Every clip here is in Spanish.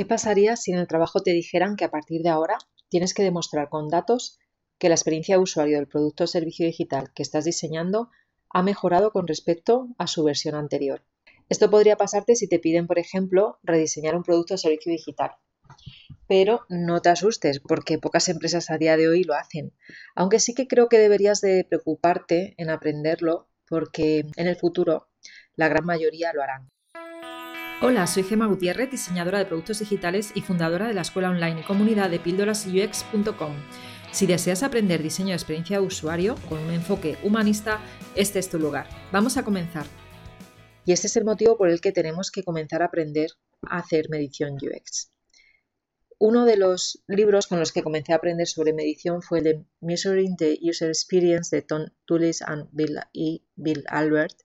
¿Qué pasaría si en el trabajo te dijeran que a partir de ahora tienes que demostrar con datos que la experiencia de usuario del producto o servicio digital que estás diseñando ha mejorado con respecto a su versión anterior? Esto podría pasarte si te piden, por ejemplo, rediseñar un producto o servicio digital. Pero no te asustes porque pocas empresas a día de hoy lo hacen. Aunque sí que creo que deberías de preocuparte en aprenderlo porque en el futuro la gran mayoría lo harán. Hola, soy Gema Gutiérrez, diseñadora de productos digitales y fundadora de la escuela online y comunidad de píldorasux.com. Si deseas aprender diseño de experiencia de usuario con un enfoque humanista, este es tu lugar. Vamos a comenzar. Y este es el motivo por el que tenemos que comenzar a aprender a hacer medición UX. Uno de los libros con los que comencé a aprender sobre medición fue el de Measuring the User Experience de Tom Tullis y Bill Albert,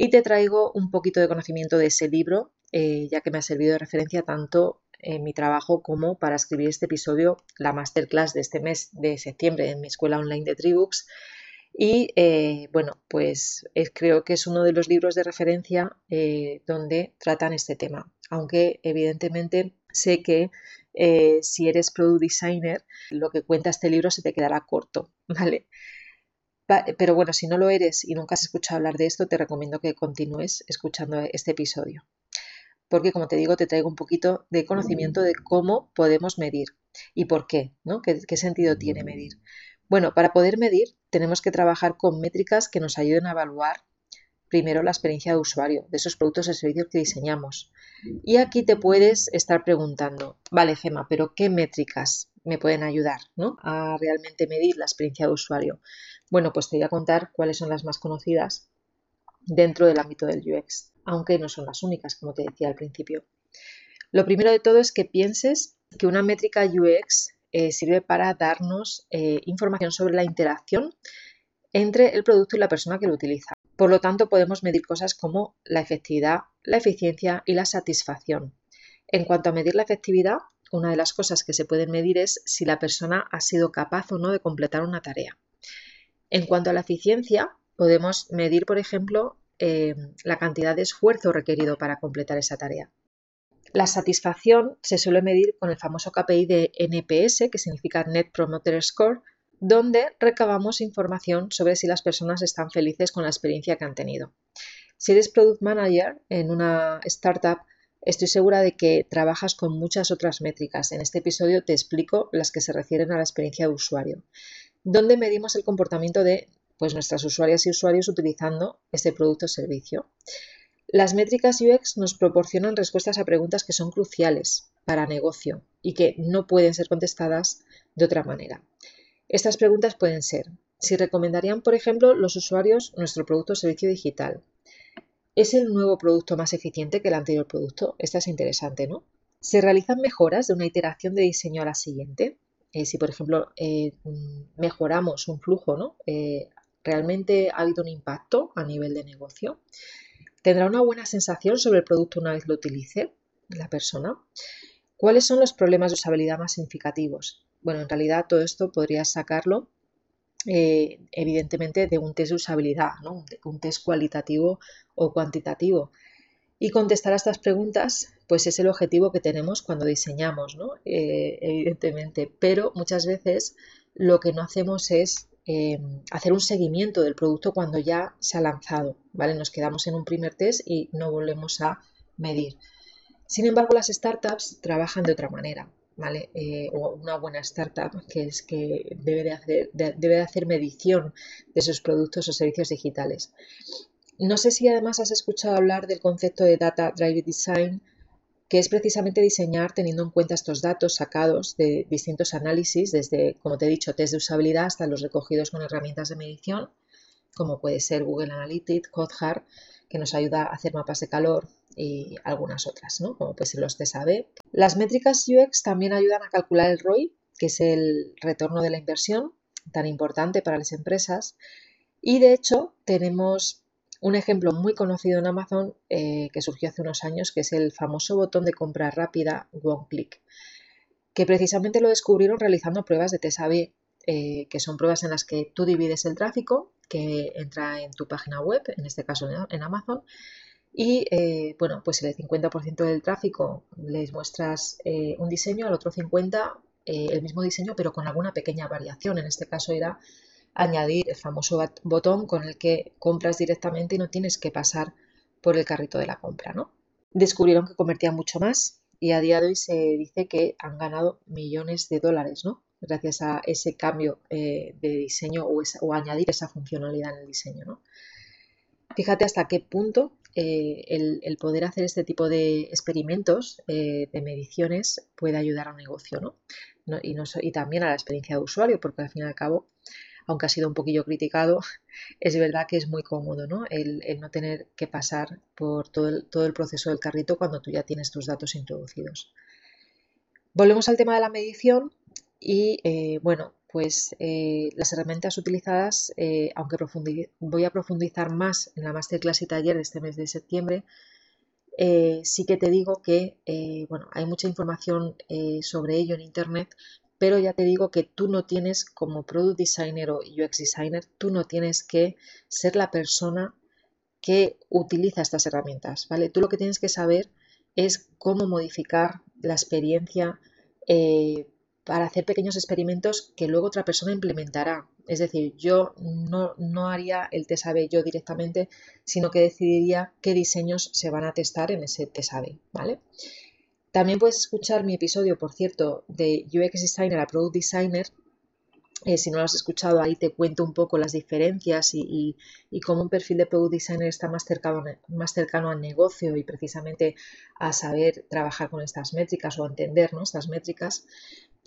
y te traigo un poquito de conocimiento de ese libro, eh, ya que me ha servido de referencia tanto en mi trabajo como para escribir este episodio, la masterclass de este mes de septiembre en mi escuela online de Tribooks. Y eh, bueno, pues creo que es uno de los libros de referencia eh, donde tratan este tema. Aunque evidentemente sé que si eres product designer, lo que cuenta este libro se te quedará corto, ¿vale? Pero bueno, si no lo eres y nunca has escuchado hablar de esto, te recomiendo que continúes escuchando este episodio. Porque, como te digo, te traigo un poquito de conocimiento de cómo podemos medir y por qué, ¿no? ¿Qué, sentido tiene medir? Bueno, para poder medir tenemos que trabajar con métricas que nos ayuden a evaluar primero la experiencia de usuario de esos productos y servicios que diseñamos. Y aquí te puedes estar preguntando, vale, Gema, pero ¿qué métricas me pueden ayudar ¿no? a realmente medir la experiencia de usuario? Bueno, pues te voy a contar cuáles son las más conocidas dentro del ámbito del UX, aunque no son las únicas, como te decía al principio. Lo primero de todo es que pienses que una métrica UX eh, sirve para darnos eh, información sobre la interacción entre el producto y la persona que lo utiliza. Por lo tanto, podemos medir cosas como la efectividad, la eficiencia y la satisfacción. En cuanto a medir la efectividad, una de las cosas que se pueden medir es si la persona ha sido capaz o no de completar una tarea. En cuanto a la eficiencia, podemos medir, por ejemplo, eh, la cantidad de esfuerzo requerido para completar esa tarea. La satisfacción se suele medir con el famoso KPI de NPS, que significa Net Promoter Score, donde recabamos información sobre si las personas están felices con la experiencia que han tenido. Si eres Product Manager en una startup, estoy segura de que trabajas con muchas otras métricas. En este episodio te explico las que se refieren a la experiencia de usuario donde medimos el comportamiento de pues, nuestras usuarias y usuarios utilizando este producto o servicio. Las métricas UX nos proporcionan respuestas a preguntas que son cruciales para negocio y que no pueden ser contestadas de otra manera. Estas preguntas pueden ser si recomendarían, por ejemplo, los usuarios nuestro producto o servicio digital. ¿Es el nuevo producto más eficiente que el anterior producto? Esta es interesante, ¿no? ¿Se realizan mejoras de una iteración de diseño a la siguiente? Eh, si, por ejemplo, eh, mejoramos un flujo, ¿no? Eh, ¿Realmente ha habido un impacto a nivel de negocio? ¿Tendrá una buena sensación sobre el producto una vez lo utilice la persona? ¿Cuáles son los problemas de usabilidad más significativos? Bueno, en realidad todo esto podría sacarlo evidentemente de un test de usabilidad, ¿no? un test cualitativo o cuantitativo. Y contestar a estas preguntas, pues es el objetivo que tenemos cuando diseñamos, ¿no? Eh, evidentemente. Pero muchas veces lo que no hacemos es eh, hacer un seguimiento del producto cuando ya se ha lanzado, ¿vale? Nos quedamos en un primer test y no volvemos a medir. Sin embargo, las startups trabajan de otra manera, ¿vale? Eh, o una buena startup que es que debe de hacer, debe de hacer medición de sus productos o servicios digitales. No sé si además has escuchado hablar del concepto de Data Driven Design, que es precisamente diseñar teniendo en cuenta estos datos sacados de distintos análisis, desde, como te he dicho, test de usabilidad hasta los recogidos con herramientas de medición, como puede ser Google Analytics, Codehard, que nos ayuda a hacer mapas de calor y algunas otras, ¿no? como puede ser los test AB. Las métricas UX también ayudan a calcular el ROI, que es el retorno de la inversión, tan importante para las empresas. Y de hecho, tenemos un ejemplo muy conocido en Amazon eh, que surgió hace unos años, que es el famoso botón de compra rápida One Click, que precisamente lo descubrieron realizando pruebas de test A-B, eh, que son pruebas en las que tú divides el tráfico que entra en tu página web, en este caso en Amazon, y eh, bueno, pues el 50% del tráfico les muestras eh, un diseño, al otro 50% eh, el mismo diseño pero con alguna pequeña variación. En este caso era añadir el famoso botón con el que compras directamente y no tienes que pasar por el carrito de la compra. ¿no? Descubrieron que convertían mucho más y a día de hoy se dice que han ganado millones de dólares ¿no? gracias a ese cambio de diseño o, o, añadir esa funcionalidad en el diseño. ¿no? Fíjate hasta qué punto eh, el, poder hacer este tipo de experimentos, eh, de mediciones, puede ayudar a un negocio, ¿no? y, también a la experiencia de usuario, porque al fin y al cabo, aunque ha sido un poquillo criticado, es verdad que es muy cómodo, ¿no? El, no tener que pasar por todo el, todo el proceso del carrito cuando tú ya tienes tus datos introducidos. Volvemos al tema de la medición y, eh, bueno, pues eh, las herramientas utilizadas, eh, aunque voy a profundizar más en la masterclass y taller de este mes de septiembre, eh, sí que te digo que bueno, hay mucha información sobre ello en Internet, pero ya te digo que tú no tienes como product designer o UX designer, tú no tienes que ser la persona que utiliza estas herramientas, ¿vale? Tú lo que tienes que saber es cómo modificar la experiencia para hacer pequeños experimentos que luego otra persona implementará. Es decir, yo no, haría el test yo directamente, sino que decidiría qué diseños se van a testar en ese test ¿vale? También puedes escuchar mi episodio, por cierto, de UX Designer a Product Designer. Eh, si no lo has escuchado, ahí te cuento un poco las diferencias y, cómo un perfil de Product Designer está más cercano, más cercano al negocio y precisamente a saber trabajar con estas métricas o entender estas métricas.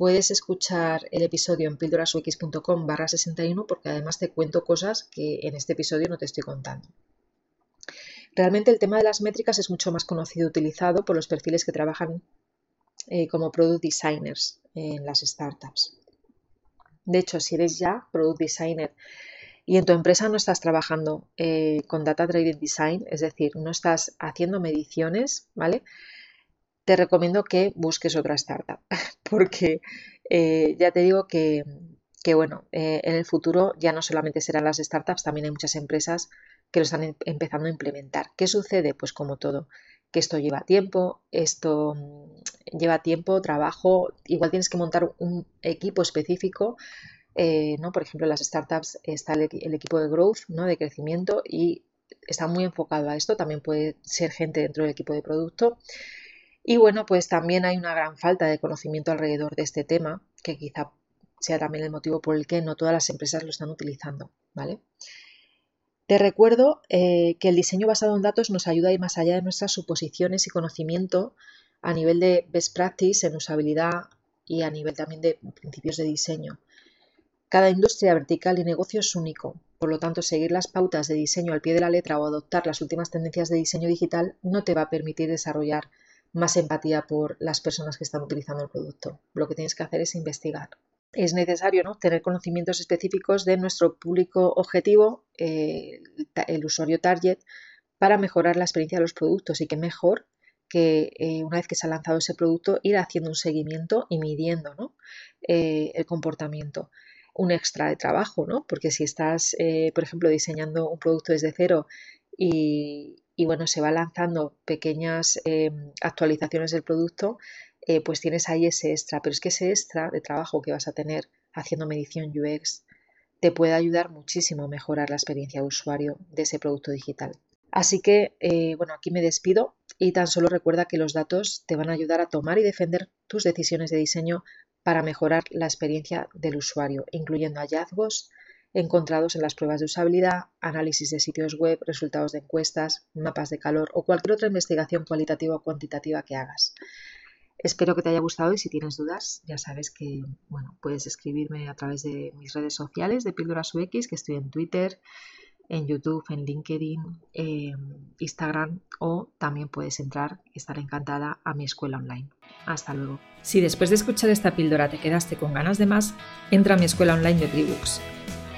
Puedes escuchar el episodio en píldorasux.com barra 61 porque además te cuento cosas que en este episodio no te estoy contando. Realmente el tema de las métricas es mucho más conocido y utilizado por los perfiles que trabajan eh, como product designers en las startups. De hecho, si eres ya product designer y en tu empresa no estás trabajando eh, con data driven design, es decir, no estás haciendo mediciones, ¿vale? Te recomiendo que busques otra startup, porque eh, ya te digo que, bueno, eh, en el futuro ya no solamente serán las startups, también hay muchas empresas que lo están em, empezando a implementar. ¿Qué sucede? Pues como todo, que esto lleva tiempo, esto mm, lleva tiempo, trabajo, igual tienes que montar un equipo específico. Eh, ¿no? Por ejemplo, en las startups está el, el, equipo de growth, ¿no? de crecimiento, y está muy enfocado a esto. También puede ser gente dentro del equipo de producto. Y bueno, pues también hay una gran falta de conocimiento alrededor de este tema, que quizá sea también el motivo por el que no todas las empresas lo están utilizando, ¿vale? Te recuerdo eh, que el diseño basado en datos nos ayuda a ir más allá de nuestras suposiciones y conocimiento a nivel de best practice en usabilidad y a nivel también de principios de diseño. Cada industria vertical y negocio es único, por lo tanto, seguir las pautas de diseño al pie de la letra o adoptar las últimas tendencias de diseño digital no te va a permitir desarrollar más empatía por las personas que están utilizando el producto. Lo que tienes que hacer es investigar. Es necesario ¿no? tener conocimientos específicos de nuestro público objetivo, eh, el usuario target, para mejorar la experiencia de los productos y que mejor que eh, una vez que se ha lanzado ese producto ir haciendo un seguimiento y midiendo ¿no? Eh, el comportamiento un extra de trabajo, ¿no? Porque si estás, por ejemplo, diseñando un producto desde cero y, y bueno, se va lanzando pequeñas em, actualizaciones del producto, eh, pues tienes ahí ese extra. Pero es que ese extra de trabajo que vas a tener haciendo medición UX te puede ayudar muchísimo a mejorar la experiencia de usuario de ese producto digital. Así que, eh, bueno, aquí me despido y tan solo recuerda que los datos te van a ayudar a tomar y defender tus decisiones de diseño para mejorar la experiencia del usuario, incluyendo hallazgos, encontrados en las pruebas de usabilidad, análisis de sitios web, resultados de encuestas, mapas de calor o cualquier otra investigación cualitativa o cuantitativa que hagas. Espero que te haya gustado y si tienes dudas, ya sabes que bueno, puedes escribirme a través de mis redes sociales de Píldoras UX, que estoy en Twitter, en YouTube, en LinkedIn, Instagram o también puedes entrar estar encantada a mi escuela online. Hasta luego. Si después de escuchar esta píldora te quedaste con ganas de más, entra a mi escuela online de Tribooks